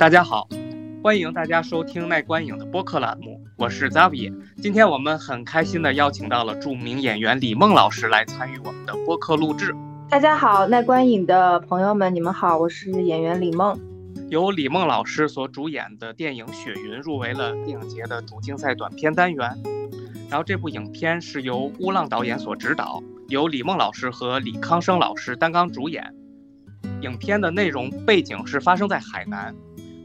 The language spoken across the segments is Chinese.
大家好，欢迎大家收听耐观影的播客栏目，我是 Zavi。今天我们很开心的邀请到了著名演员李梦老师来参与我们的播客录制。大家好，耐观影的朋友们，你们好，我是演员李梦。由李梦老师所主演的电影《雪云》入围了电影节的主竞赛短片单元。然后这部影片是由乌浪导演所执导，由李梦老师和李康生老师担纲主演。影片的内容背景是发生在海南，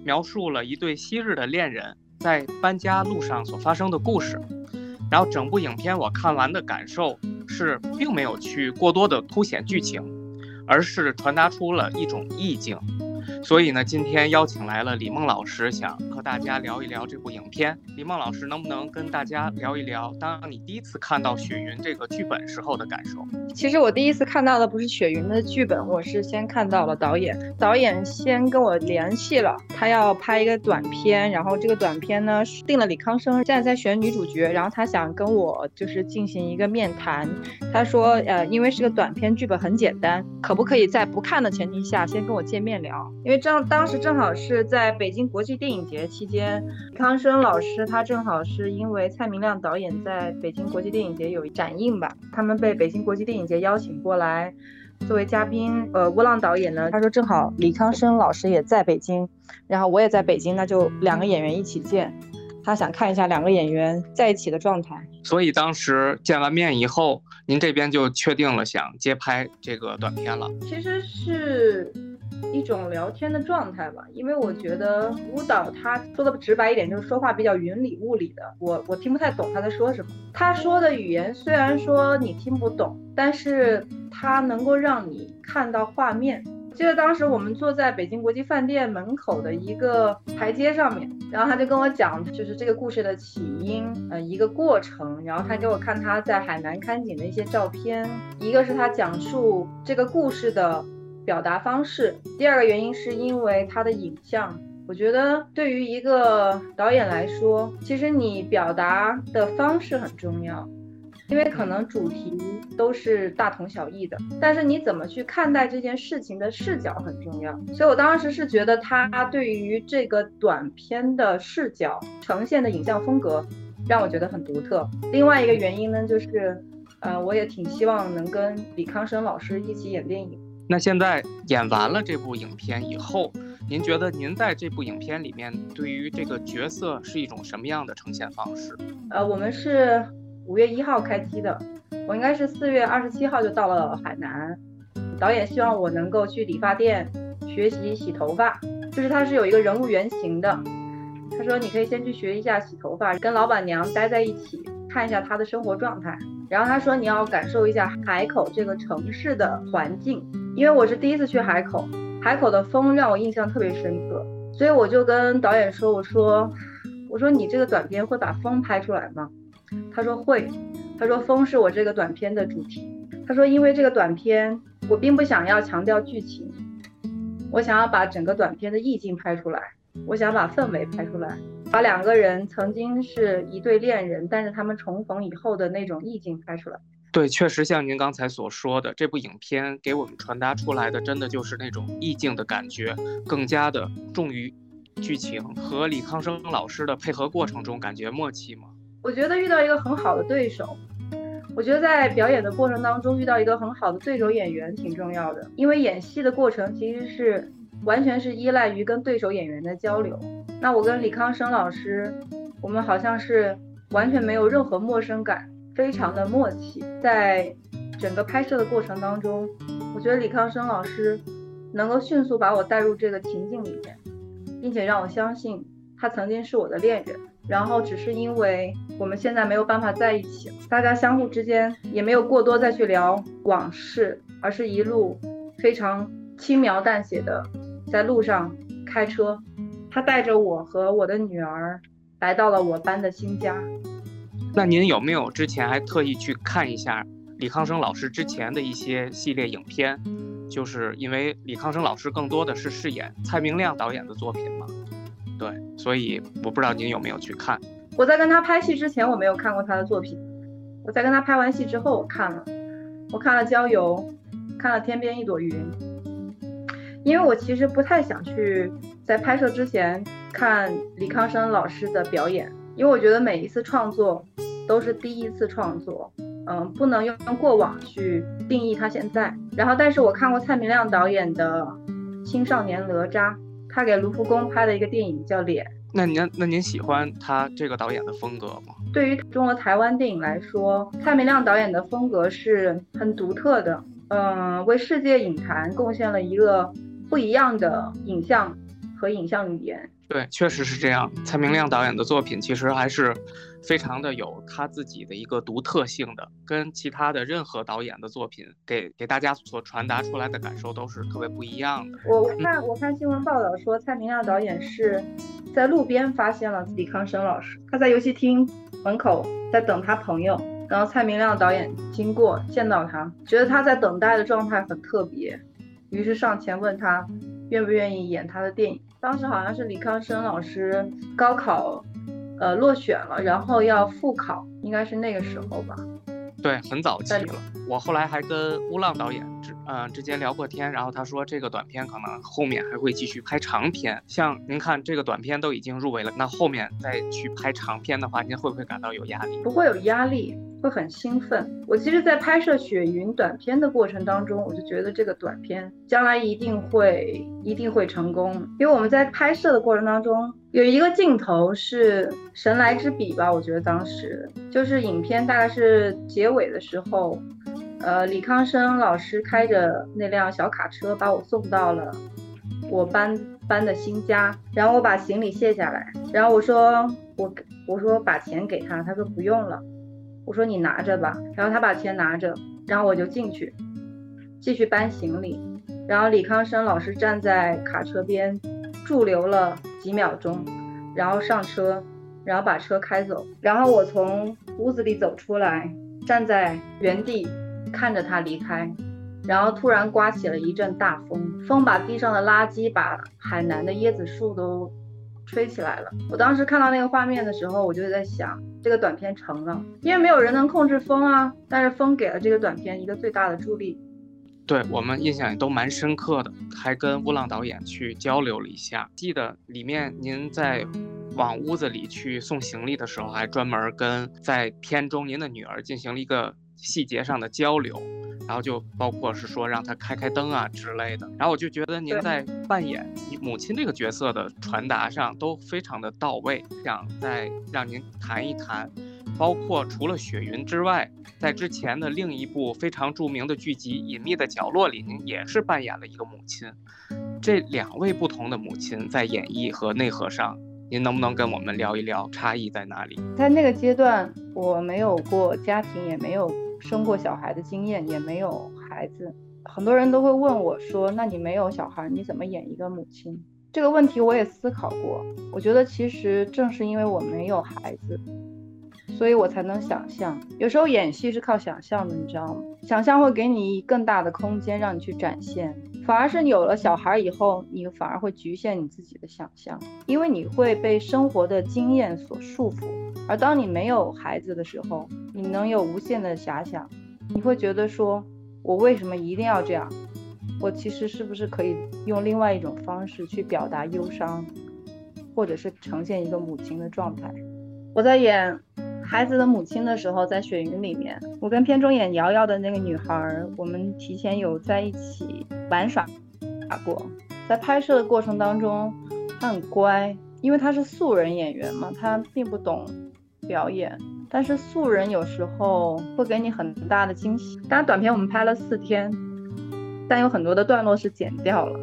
描述了一对昔日的恋人在搬家路上所发生的故事。然后整部影片我看完的感受是，并没有去过多的凸显剧情，而是传达出了一种意境。所以呢，今天邀请来了李梦老师，想和大家聊一聊这部影片。李梦老师能不能跟大家聊一聊，当你第一次看到《雪云》这个剧本时候的感受？其实我第一次看到的不是《雪云》的剧本，我是先看到了导演。导演先跟我联系了，他要拍一个短片，然后这个短片呢定了李康生，现在在选女主角，然后他想跟我就是进行一个面谈。他说，呃，因为是个短片，剧本很简单，可不可以在不看的前提下先跟我见面聊？因为正当时正好是在北京国际电影节期间，康生老师他正好是因为蔡明亮导演在北京国际电影节有展映吧，他们被北京国际电影节邀请过来作为嘉宾。呃，乌浪导演呢，他说正好李康生老师也在北京，然后我也在北京，那就两个演员一起见。他想看一下两个演员在一起的状态。所以当时见完面以后，您这边就确定了想接拍这个短片了。其实是。一种聊天的状态吧，因为我觉得舞蹈他说的直白一点，就是说话比较云里雾里的，我我听不太懂他在说什么。他说的语言虽然说你听不懂，但是他能够让你看到画面。记得当时我们坐在北京国际饭店门口的一个台阶上面，然后他就跟我讲，就是这个故事的起因，呃，一个过程。然后他给我看他在海南看景的一些照片，一个是他讲述这个故事的。表达方式，第二个原因是因为它的影像。我觉得对于一个导演来说，其实你表达的方式很重要，因为可能主题都是大同小异的，但是你怎么去看待这件事情的视角很重要。所以我当时是觉得他对于这个短片的视角呈现的影像风格，让我觉得很独特。另外一个原因呢，就是，呃，我也挺希望能跟李康生老师一起演电影。那现在演完了这部影片以后，您觉得您在这部影片里面对于这个角色是一种什么样的呈现方式？呃，我们是五月一号开机的，我应该是四月二十七号就到了海南。导演希望我能够去理发店学习洗头发，就是他是有一个人物原型的。他说你可以先去学一下洗头发，跟老板娘待在一起，看一下她的生活状态。然后他说你要感受一下海口这个城市的环境。因为我是第一次去海口，海口的风让我印象特别深刻，所以我就跟导演说：“我说，我说你这个短片会把风拍出来吗？”他说会，他说风是我这个短片的主题。他说因为这个短片我并不想要强调剧情，我想要把整个短片的意境拍出来，我想把氛围拍出来，把两个人曾经是一对恋人，但是他们重逢以后的那种意境拍出来。对，确实像您刚才所说的，这部影片给我们传达出来的，真的就是那种意境的感觉，更加的重于剧情。和李康生老师的配合过程中，感觉默契吗？我觉得遇到一个很好的对手，我觉得在表演的过程当中遇到一个很好的对手演员挺重要的，因为演戏的过程其实是完全是依赖于跟对手演员的交流。那我跟李康生老师，我们好像是完全没有任何陌生感。非常的默契，在整个拍摄的过程当中，我觉得李康生老师能够迅速把我带入这个情境里面，并且让我相信他曾经是我的恋人，然后只是因为我们现在没有办法在一起，大家相互之间也没有过多再去聊往事，而是一路非常轻描淡写的在路上开车，他带着我和我的女儿来到了我搬的新家。那您有没有之前还特意去看一下李康生老师之前的一些系列影片？就是因为李康生老师更多的是饰演蔡明亮导演的作品嘛，对，所以我不知道您有没有去看。我在跟他拍戏之前，我没有看过他的作品。我在跟他拍完戏之后，我看了，我看了《郊游》，看了《天边一朵云》，因为我其实不太想去在拍摄之前看李康生老师的表演，因为我觉得每一次创作都是第一次创作，嗯，不能用过往去定义他现在。然后，但是我看过蔡明亮导演的《青少年哪吒》，他给卢浮宫拍的一个电影叫《脸》。那您那您喜欢他这个导演的风格吗？对于中国台湾电影来说，蔡明亮导演的风格是很独特的，嗯，为世界影坛贡献了一个不一样的影像和影像语言。对，确实是这样。蔡明亮导演的作品其实还是非常的有他自己的一个独特性的，跟其他的任何导演的作品给给大家所传达出来的感受都是特别不一样的。我看我看新闻报道说，蔡明亮导演是在路边发现了李康生老师，他在游戏厅门口在等他朋友，然后蔡明亮导演经过见到他，觉得他在等待的状态很特别，于是上前问他愿不愿意演他的电影。当时好像是李康生老师高考，呃落选了，然后要复考，应该是那个时候吧。对，很早期了。我后来还跟乌浪导演之呃之间聊过天，然后他说这个短片可能后面还会继续拍长片。像您看这个短片都已经入围了，那后面再去拍长片的话，您会不会感到有压力？不会有压力，会很兴奋。我其实，在拍摄《雪云》短片的过程当中，我就觉得这个短片将来一定会一定会成功，因为我们在拍摄的过程当中。有一个镜头是神来之笔吧，我觉得当时就是影片大概是结尾的时候，呃，李康生老师开着那辆小卡车把我送到了我搬搬的新家，然后我把行李卸下来，然后我说我我说把钱给他，他说不用了，我说你拿着吧，然后他把钱拿着，然后我就进去继续搬行李，然后李康生老师站在卡车边驻留了。几秒钟，然后上车，然后把车开走，然后我从屋子里走出来，站在原地看着他离开，然后突然刮起了一阵大风，风把地上的垃圾、把海南的椰子树都吹起来了。我当时看到那个画面的时候，我就在想，这个短片成了，因为没有人能控制风啊，但是风给了这个短片一个最大的助力。对我们印象也都蛮深刻的，还跟乌浪导演去交流了一下。记得里面您在往屋子里去送行李的时候，还专门跟在片中您的女儿进行了一个细节上的交流，然后就包括是说让她开开灯啊之类的。然后我就觉得您在扮演母亲这个角色的传达上都非常的到位，想再让您谈一谈。包括除了雪云之外，在之前的另一部非常著名的剧集《隐秘的角落》里，您也是扮演了一个母亲。这两位不同的母亲在演绎和内核上，您能不能跟我们聊一聊差异在哪里？在那个阶段，我没有过家庭，也没有生过小孩的经验，也没有孩子。很多人都会问我说：“那你没有小孩，你怎么演一个母亲？”这个问题我也思考过。我觉得其实正是因为我没有孩子。所以我才能想象，有时候演戏是靠想象的，你知道吗？想象会给你更大的空间让你去展现，反而是有了小孩以后，你反而会局限你自己的想象，因为你会被生活的经验所束缚。而当你没有孩子的时候，你能有无限的遐想，你会觉得说，我为什么一定要这样？我其实是不是可以用另外一种方式去表达忧伤，或者是呈现一个母亲的状态？我在演。孩子的母亲的时候，在雪云里面，我跟片中演瑶瑶的那个女孩，我们提前有在一起玩耍过。在拍摄的过程当中，她很乖，因为她是素人演员嘛，她并不懂表演。但是素人有时候会给你很大的惊喜。当然，短片我们拍了四天，但有很多的段落是剪掉了。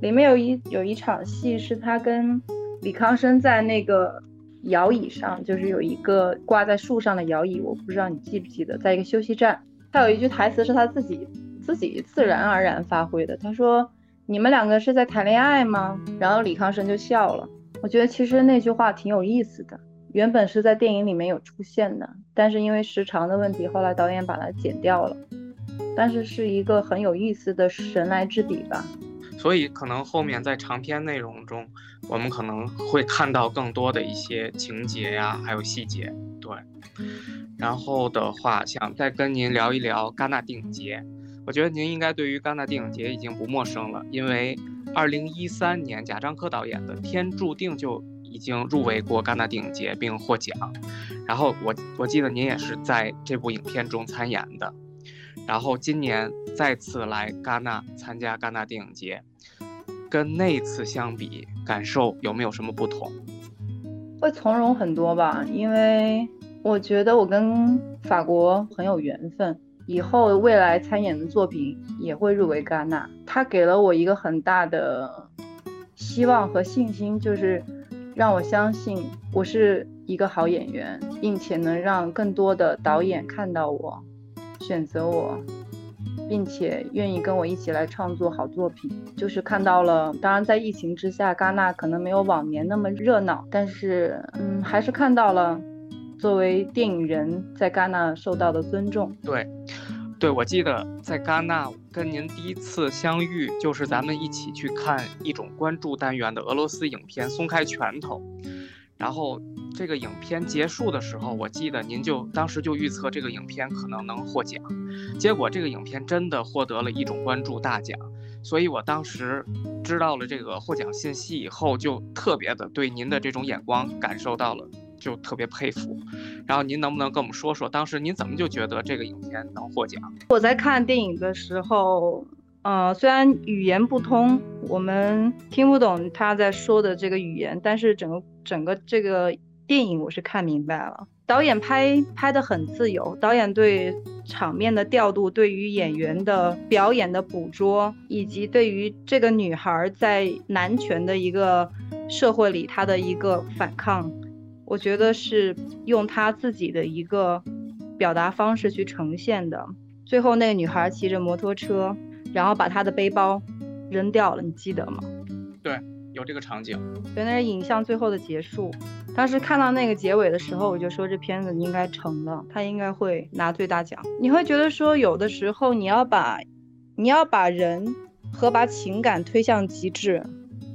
里面有一有一场戏是她跟李康生在那个。摇椅上就是有一个挂在树上的摇椅，我不知道你记不记得，在一个休息站，他有一句台词是他自己自己自然而然发挥的。他说：“你们两个是在谈恋爱吗？”然后李康生就笑了。我觉得其实那句话挺有意思的，原本是在电影里面有出现的，但是因为时长的问题，后来导演把它剪掉了。但是是一个很有意思的神来之笔吧。所以可能后面在长篇内容中，我们可能会看到更多的一些情节呀，还有细节。对，然后的话，想再跟您聊一聊戛纳电影节。我觉得您应该对于戛纳电影节已经不陌生了，因为二零一三年贾樟柯导演的《天注定》就已经入围过戛纳电影节并获奖。然后我我记得您也是在这部影片中参演的。然后今年再次来戛纳参加戛纳电影节，跟那次相比，感受有没有什么不同？会从容很多吧，因为我觉得我跟法国很有缘分，以后未来参演的作品也会入围戛纳。他给了我一个很大的希望和信心，就是让我相信我是一个好演员，并且能让更多的导演看到我。选择我，并且愿意跟我一起来创作好作品，就是看到了。当然，在疫情之下，戛纳可能没有往年那么热闹，但是，嗯，还是看到了作为电影人在戛纳受到的尊重。对，对，我记得在戛纳跟您第一次相遇，就是咱们一起去看一种关注单元的俄罗斯影片《松开拳头》。然后这个影片结束的时候，我记得您就当时就预测这个影片可能能获奖，结果这个影片真的获得了一种关注大奖，所以我当时知道了这个获奖信息以后，就特别的对您的这种眼光感受到了，就特别佩服。然后您能不能跟我们说说，当时您怎么就觉得这个影片能获奖？我在看电影的时候。呃，虽然语言不通，我们听不懂他在说的这个语言，但是整个整个这个电影我是看明白了。导演拍拍的很自由，导演对场面的调度，对于演员的表演的捕捉，以及对于这个女孩在男权的一个社会里她的一个反抗，我觉得是用她自己的一个表达方式去呈现的。最后那个女孩骑着摩托车。然后把她的背包扔掉了，你记得吗？对，有这个场景。对，那是影像最后的结束。当时看到那个结尾的时候，我就说这片子应该成了，他应该会拿最大奖。你会觉得说，有的时候你要把，你要把人和把情感推向极致，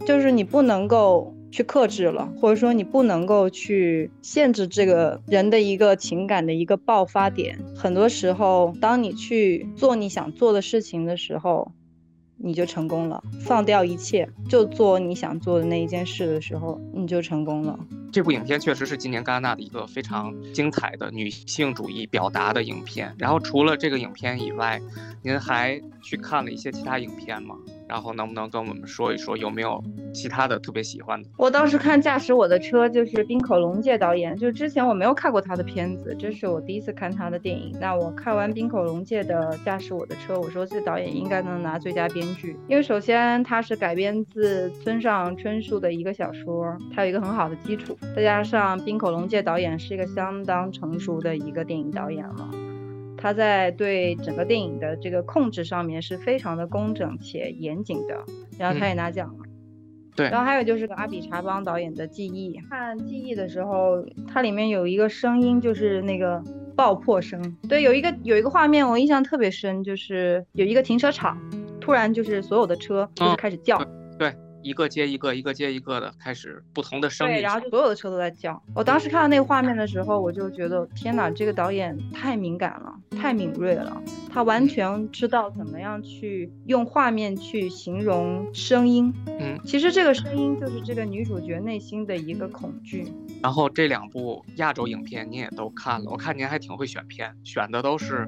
就是你不能够去克制了，或者说你不能够去限制这个人的一个情感的一个爆发点。很多时候，当你去做你想做的事情的时候，你就成功了。放掉一切，就做你想做的那一件事的时候，你就成功了。这部影片确实是今年戛纳的一个非常精彩的女性主义表达的影片。然后除了这个影片以外，您还去看了一些其他影片吗？然后能不能跟我们说一说有没有其他的特别喜欢的？我当时看《驾驶我的车》，就是滨口龙介导演，就之前我没有看过他的片子，这是我第一次看他的电影。那我看完滨口龙介的《驾驶我的车》，我说这导演应该能拿最佳编剧，因为首先他是改编自村上春树的一个小说，他有一个很好的基础，再加上滨口龙介导演是一个相当成熟的一个电影导演了。他在对整个电影的这个控制上面是非常的工整且严谨的，然后他也拿奖了。对，然后还有就是阿比查邦导演的《记忆》，看《记忆》的时候，它里面有一个声音，就是那个爆破声。对，有一个有一个画面我印象特别深，就是有一个停车场，突然就是所有的车就是开始叫。对。一个接一个，一个接一个的开始不同的声音，对，然后就所有的车都在叫。我当时看到那个画面的时候，我就觉得天哪，这个导演太敏感了，太敏锐了，他完全知道怎么样去用画面去形容声音。嗯，其实这个声音就是这个女主角内心的一个恐惧。然后这两部亚洲影片您也都看了，我看您还挺会选片，选的都是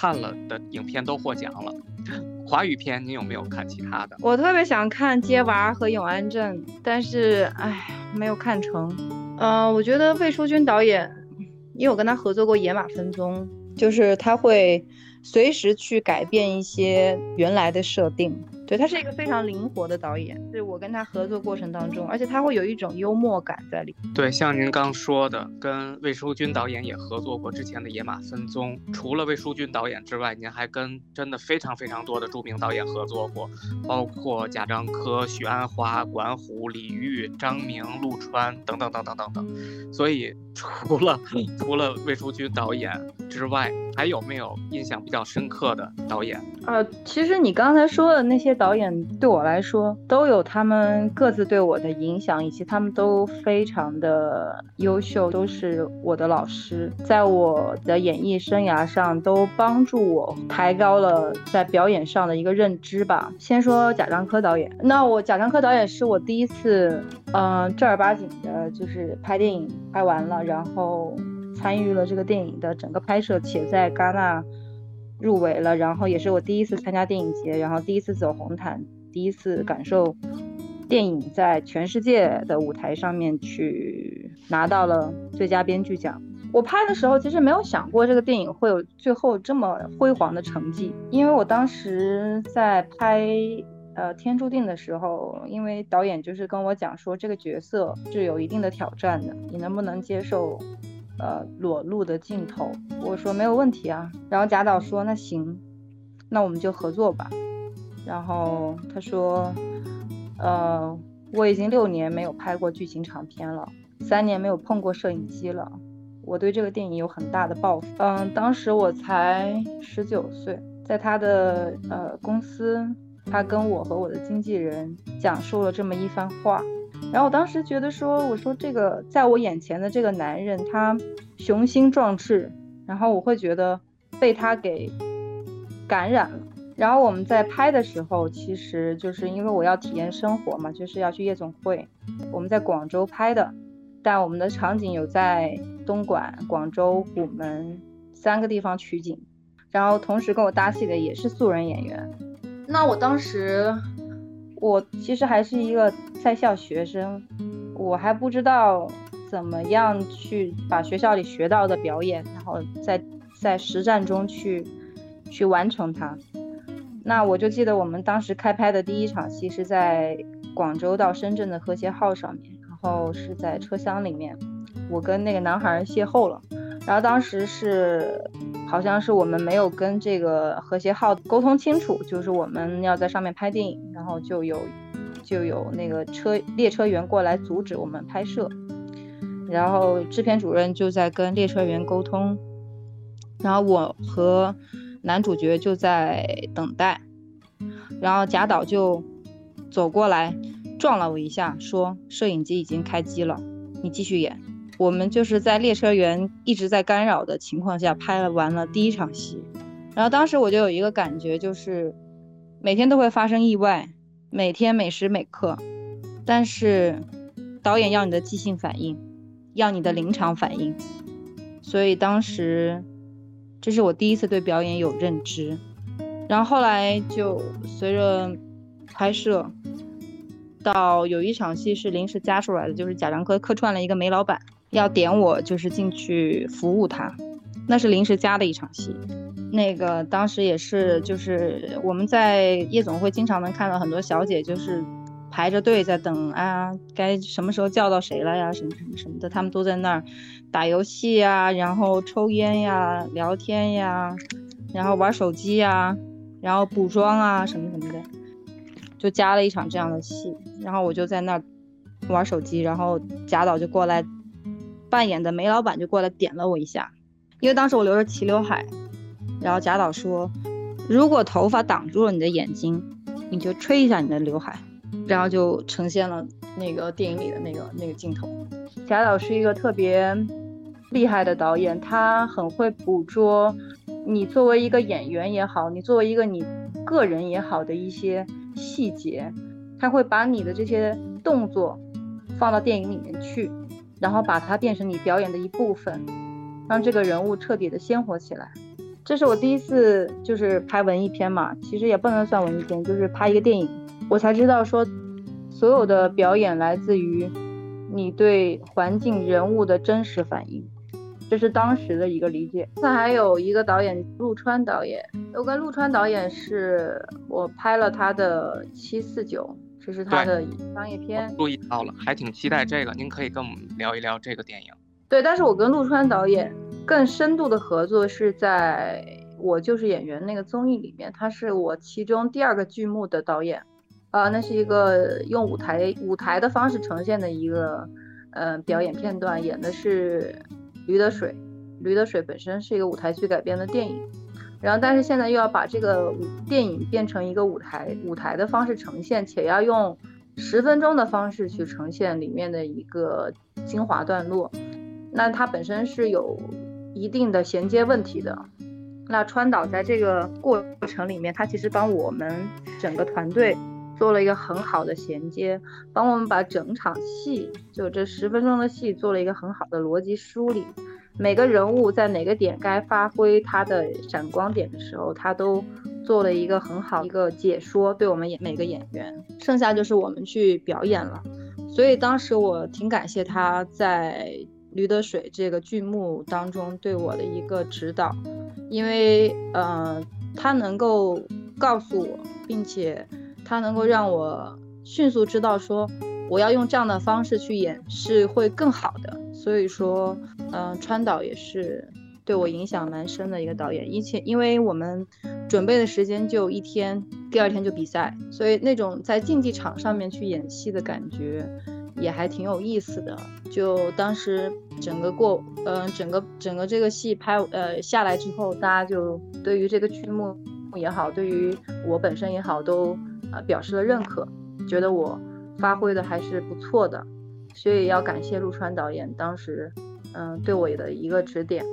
看了的影片都获奖了。华语片，你有没有看其他的？我特别想看《街娃》和《永安镇》，但是唉，没有看成。嗯，我觉得魏书君导演，因为我跟他合作过《野马分鬃》，就是他会随时去改变一些原来的设定。对他是一个非常灵活的导演，是我跟他合作过程当中，而且他会有一种幽默感在里。对，像您刚说的，跟魏书君导演也合作过之前的《野马分鬃》，除了魏书君导演之外，您还跟真的非常非常多的著名导演合作过，包括贾樟柯、许鞍华、管虎、李玉、张明、陆川等等等等等等。所以除了除了魏书君导演之外，还有没有印象比较深刻的导演？呃，其实你刚才说的那些。导演对我来说都有他们各自对我的影响，以及他们都非常的优秀，都是我的老师，在我的演艺生涯上都帮助我抬高了在表演上的一个认知吧。先说贾樟柯导演，那我贾樟柯导演是我第一次，嗯，正儿八经的，就是拍电影拍完了，然后参与了这个电影的整个拍摄，且在戛纳。入围了，然后也是我第一次参加电影节，然后第一次走红毯，第一次感受电影在全世界的舞台上面去拿到了最佳编剧奖。我拍的时候其实没有想过这个电影会有最后这么辉煌的成绩，因为我当时在拍呃《天注定》的时候，因为导演就是跟我讲说这个角色是有一定的挑战的，你能不能接受？呃，裸露的镜头，我说没有问题啊。然后贾导说那行，那我们就合作吧。然后他说，呃，我已经六年没有拍过剧情长片了，三年没有碰过摄影机了，我对这个电影有很大的抱负。嗯，当时我才十九岁，在他的呃公司，他跟我和我的经纪人讲述了这么一番话。然后我当时觉得说，我说这个在我眼前的这个男人，他雄心壮志，然后我会觉得被他给感染了。然后我们在拍的时候，其实就是因为我要体验生活嘛，就是要去夜总会。我们在广州拍的，但我们的场景有在东莞、广州、虎门三个地方取景。然后同时跟我搭戏的也是素人演员。那我当时。我其实还是一个在校学生，我还不知道怎么样去把学校里学到的表演，然后在在实战中去去完成它。那我就记得我们当时开拍的第一场戏是在广州到深圳的和谐号上面，然后是在车厢里面，我跟那个男孩邂逅了。然后当时是，好像是我们没有跟这个和谐号沟通清楚，就是我们要在上面拍电影，然后就有就有那个车列车员过来阻止我们拍摄，然后制片主任就在跟列车员沟通，然后我和男主角就在等待，然后贾导就走过来撞了我一下，说摄影机已经开机了，你继续演。我们就是在列车员一直在干扰的情况下拍了完了第一场戏，然后当时我就有一个感觉，就是每天都会发生意外，每天每时每刻，但是导演要你的即兴反应，要你的临场反应，所以当时这是我第一次对表演有认知，然后后来就随着拍摄，到有一场戏是临时加出来的，就是贾樟柯客串了一个煤老板。要点我就是进去服务他，那是临时加的一场戏。那个当时也是，就是我们在夜总会经常能看到很多小姐，就是排着队在等啊，该什么时候叫到谁了呀，什么什么什么的，他们都在那儿打游戏呀，然后抽烟呀，聊天呀，然后玩手机呀，然后补妆啊，什么什么的，就加了一场这样的戏。然后我就在那儿玩手机，然后贾导就过来。扮演的煤老板就过来点了我一下，因为当时我留着齐刘海，然后贾导说，如果头发挡住了你的眼睛，你就吹一下你的刘海，然后就呈现了那个电影里的那个那个镜头。贾导是一个特别厉害的导演，他很会捕捉你作为一个演员也好，你作为一个你个人也好的一些细节，他会把你的这些动作放到电影里面去。然后把它变成你表演的一部分，让这个人物彻底的鲜活起来。这是我第一次就是拍文艺片嘛，其实也不能算文艺片，就是拍一个电影，我才知道说，所有的表演来自于你对环境人物的真实反应，这是当时的一个理解。那还有一个导演陆川导演，我跟陆川导演是我拍了他的七四九。这是他的商业片，注意到了，还挺期待这个。您可以跟我们聊一聊这个电影。对，但是我跟陆川导演更深度的合作是在我就是演员那个综艺里面，他是我其中第二个剧目的导演。啊，那是一个用舞台舞台的方式呈现的一个呃表演片段，演的是《驴得水》。《驴得水》本身是一个舞台剧改编的电影。然后但是现在又要把这个电影变成一个舞台舞台的方式呈现，且要用十分钟的方式去呈现里面的一个精华段落，那它本身是有一定的衔接问题的。那川岛在这个过程里面，他其实帮我们整个团队做了一个很好的衔接，帮我们把整场戏就这十分钟的戏做了一个很好的逻辑梳理。每个人物在哪个点该发挥他的闪光点的时候，他都做了一个很好一个解说，对我们演每个演员。剩下就是我们去表演了。所以当时我挺感谢他在《驴得水》这个剧目当中对我的一个指导。因为，呃，他能够告诉我，并且他能够让我迅速知道说，我要用这样的方式去演是会更好的。所以说，嗯，川岛也是对我影响蛮深的一个导演。一切，因为我们准备的时间就一天，第二天就比赛，所以那种在竞技场上面去演戏的感觉。也还挺有意思的，就当时整个过，嗯，整个整个这个戏拍，呃，下来之后，大家就对于这个剧目也好，对于我本身也好，都呃表示了认可，觉得我发挥的还是不错的，所以要感谢陆川导演当时，嗯，对我的一个指点。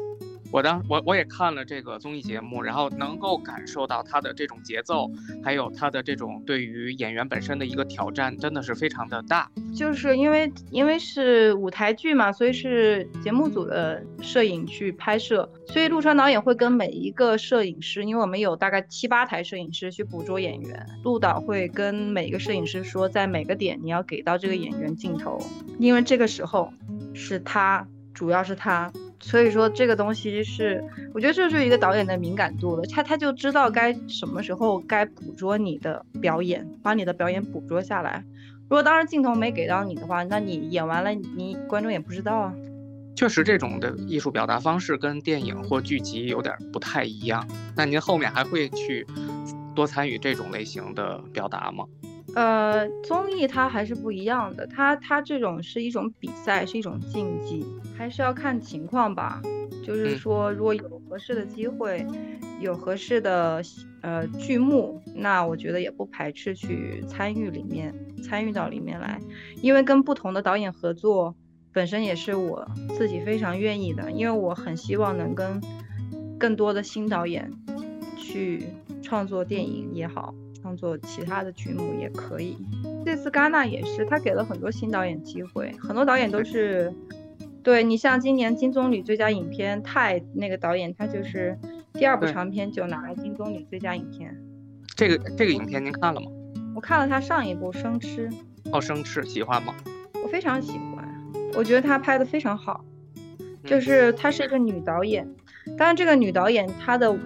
我当我我也看了这个综艺节目，然后能够感受到他的这种节奏，还有他的这种对于演员本身的一个挑战，真的是非常的大。就是因为因为是舞台剧嘛，所以是节目组的摄影去拍摄，所以陆川导演会跟每一个摄影师，因为我们有大概七八台摄影师去捕捉演员，陆导会跟每个摄影师说，在每个点你要给到这个演员镜头，因为这个时候是他，主要是他。所以说这个东西是，我觉得这是一个导演的敏感度了，他他就知道该什么时候该捕捉你的表演，把你的表演捕捉下来。如果当时镜头没给到你的话，那你演完了，你观众也不知道啊。确实，这种的艺术表达方式跟电影或剧集有点不太一样。那您后面还会去多参与这种类型的表达吗？呃，综艺它还是不一样的，它它这种是一种比赛，是一种竞技，还是要看情况吧。就是说，如果有合适的机会，有合适的呃剧目，那我觉得也不排斥去参与里面，参与到里面来。因为跟不同的导演合作，本身也是我自己非常愿意的，因为我很希望能跟更多的新导演去创作电影也好。创作其他的剧目也可以。这次戛纳也是，他给了很多新导演机会，很多导演都是，对你像今年金棕榈最佳影片泰那个导演，他就是第二部长片就拿了金棕榈最佳影片。这个这个影片您看了吗？我看了他上一部《生吃》。哦，《生吃》喜欢吗？我非常喜欢，我觉得他拍的非常好。就是她是一个女导演，当然这个女导演她的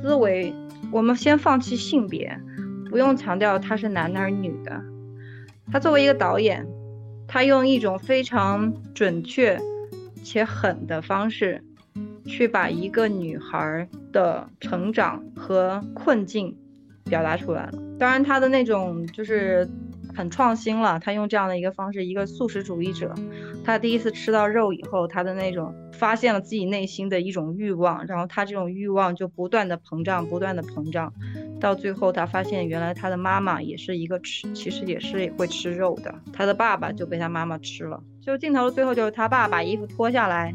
思维，我们先放弃性别。不用强调他是男的还是女的，他作为一个导演，他用一种非常准确且狠的方式，去把一个女孩的成长和困境表达出来了。当然，他的那种就是很创新了，他用这样的一个方式，一个素食主义者，他第一次吃到肉以后，他的那种发现了自己内心的一种欲望，然后他这种欲望就不断的膨胀，不断的膨胀。到最后，他发现原来他的妈妈也是一个吃，其实也是会吃肉的。他的爸爸就被他妈妈吃了。就镜头的最后，就是他爸把衣服脱下来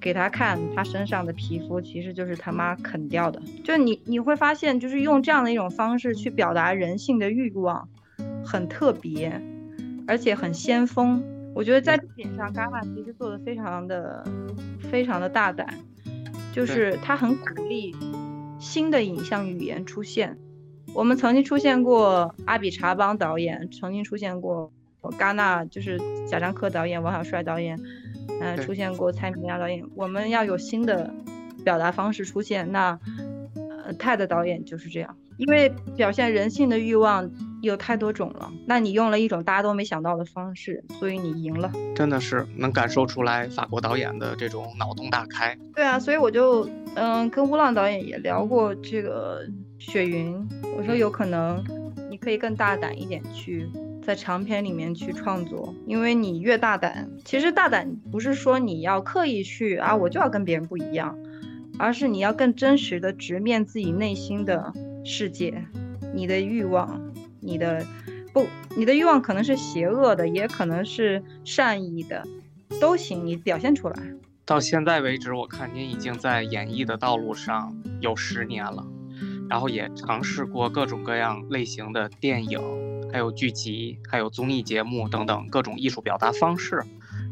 给他看，他身上的皮肤其实就是他妈啃掉的。就你你会发现，就是用这样的一种方式去表达人性的欲望，很特别，而且很先锋。我觉得在这点上，戛纳其实做的非常的非常的大胆，就是他很鼓励。新的影像语言出现，我们曾经出现过阿比查邦导演，曾经出现过戛纳就是贾樟柯导演、王小帅导演，嗯，出现过蔡明亮导演。我们要有新的表达方式出现，那呃泰的导演就是这样，因为表现人性的欲望有太多种了，那你用了一种大家都没想到的方式，所以你赢了。真的是能感受出来法国导演的这种脑洞大开。对啊，所以我就。嗯，跟乌浪导演也聊过这个雪云，我说有可能你可以更大胆一点去在长片里面去创作，因为你越大胆，其实大胆不是说你要刻意去啊，我就要跟别人不一样，而是你要更真实的直面自己内心的世界，你的欲望，你的不，你的欲望可能是邪恶的，也可能是善意的，都行，你表现出来。到现在为止，我看您已经在演艺的道路上有十年了，然后也尝试过各种各样类型的电影，还有剧集，还有综艺节目等等各种艺术表达方式。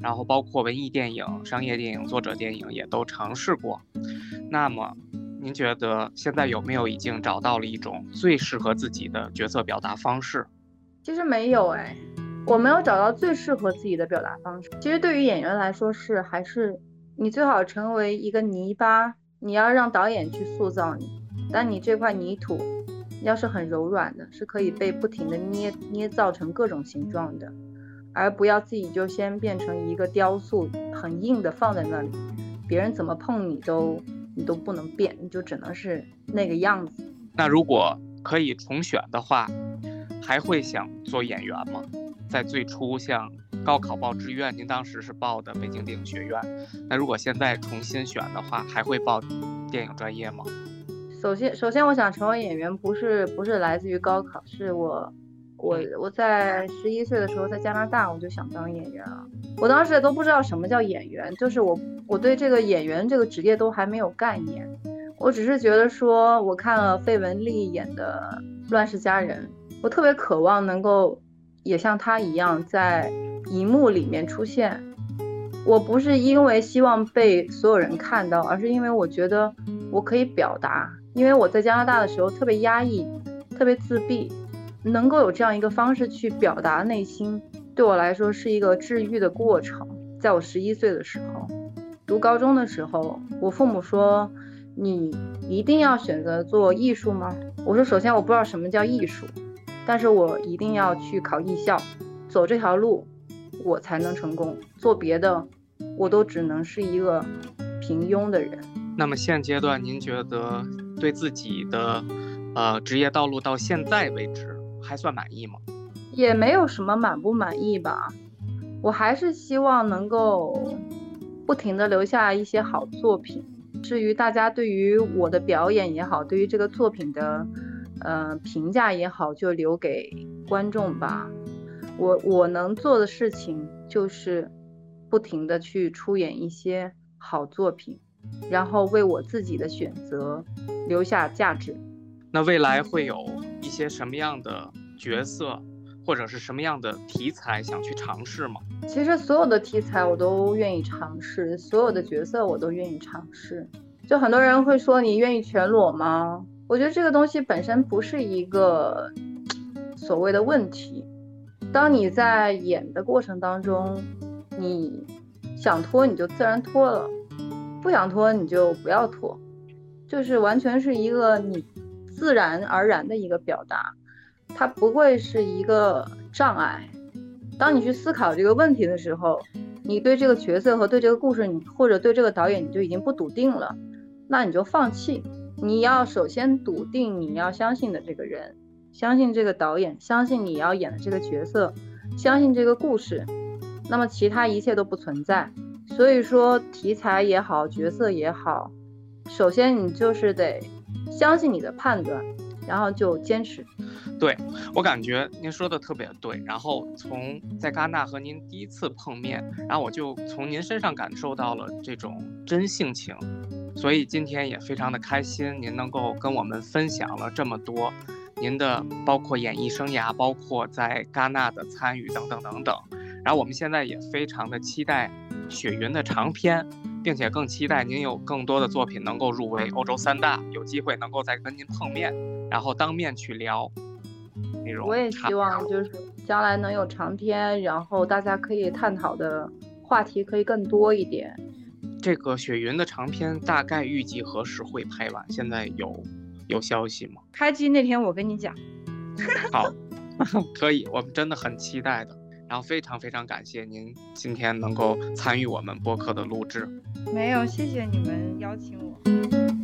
然后包括文艺电影、商业电影、作者电影也都尝试过。那么，您觉得现在有没有已经找到了一种最适合自己的角色表达方式？其实没有哎，我没有找到最适合自己的表达方式。其实对于演员来说是还是你最好成为一个泥巴，你要让导演去塑造你。但你这块泥土要是很柔软的，是可以被不停的捏捏造成各种形状的。而不要自己就先变成一个雕塑，很硬的放在那里，别人怎么碰你都你都不能变，你就只能是那个样子。那如果可以重选的话，还会想做演员吗？在最初像高考报志愿，您当时是报的北京电影学院，那如果现在重新选的话，还会报电影专业吗？首先，首先我想成为演员，不是不是来自于高考，是我。我我在十一岁的时候在加拿大，我就想当演员了。我当时都不知道什么叫演员，就是我我对这个演员这个职业都还没有概念。我只是觉得说，我看了费雯丽演的《乱世佳人》，我特别渴望能够也像她一样在荧幕里面出现。我不是因为希望被所有人看到，而是因为我觉得我可以表达。因为我在加拿大的时候特别压抑，特别自闭。能够有这样一个方式去表达内心，对我来说是一个治愈的过程。在我十一岁的时候，读高中的时候，我父母说：“你一定要选择做艺术吗？”我说：“首先我不知道什么叫艺术，但是我一定要去考艺校，走这条路，我才能成功。做别的，我都只能是一个平庸的人。”那么现阶段，您觉得对自己的呃职业道路到现在为止？还算满意吗？也没有什么满不满意吧，我还是希望能够不停的留下一些好作品。至于大家对于我的表演也好，对于这个作品的呃评价也好，就留给观众吧。我我能做的事情就是不停的去出演一些好作品，然后为我自己的选择留下价值。那未来会有？一些什么样的角色，或者是什么样的题材想去尝试吗？其实所有的题材我都愿意尝试，所有的角色我都愿意尝试。就很多人会说你愿意全裸吗？我觉得这个东西本身不是一个所谓的问题。当你在演的过程当中，你想脱你就自然脱了，不想脱你就不要脱，就是完全是一个你。自然而然的一个表达，它不会是一个障碍。当你去思考这个问题的时候，你对这个角色和对这个故事，你或者对这个导演，你就已经不笃定了，那你就放弃。你要首先笃定你要相信的这个人，相信这个导演，相信你要演的这个角色，相信这个故事，那么其他一切都不存在。所以说，题材也好，角色也好，首先你就是得。相信你的判断，然后就坚持。对我感觉您说的特别对。然后从在戛纳和您第一次碰面，然后我就从您身上感受到了这种真性情，所以今天也非常的开心，您能够跟我们分享了这么多您的包括演艺生涯，包括在戛纳的参与等等等等。然后我们现在也非常的期待雪云的长篇。并且更期待您有更多的作品能够入围欧洲三大，有机会能够再跟您碰面，然后当面去聊内容。我也希望就是将来能有长篇，然后大家可以探讨的话题可以更多一点。这个雪云的长篇大概预计何时会拍完？现在有有消息吗？开机那天我跟你讲。好，可以，我们真的很期待的。然后非常非常感谢您今天能够参与我们播客的录制。没有，谢谢你们邀请我。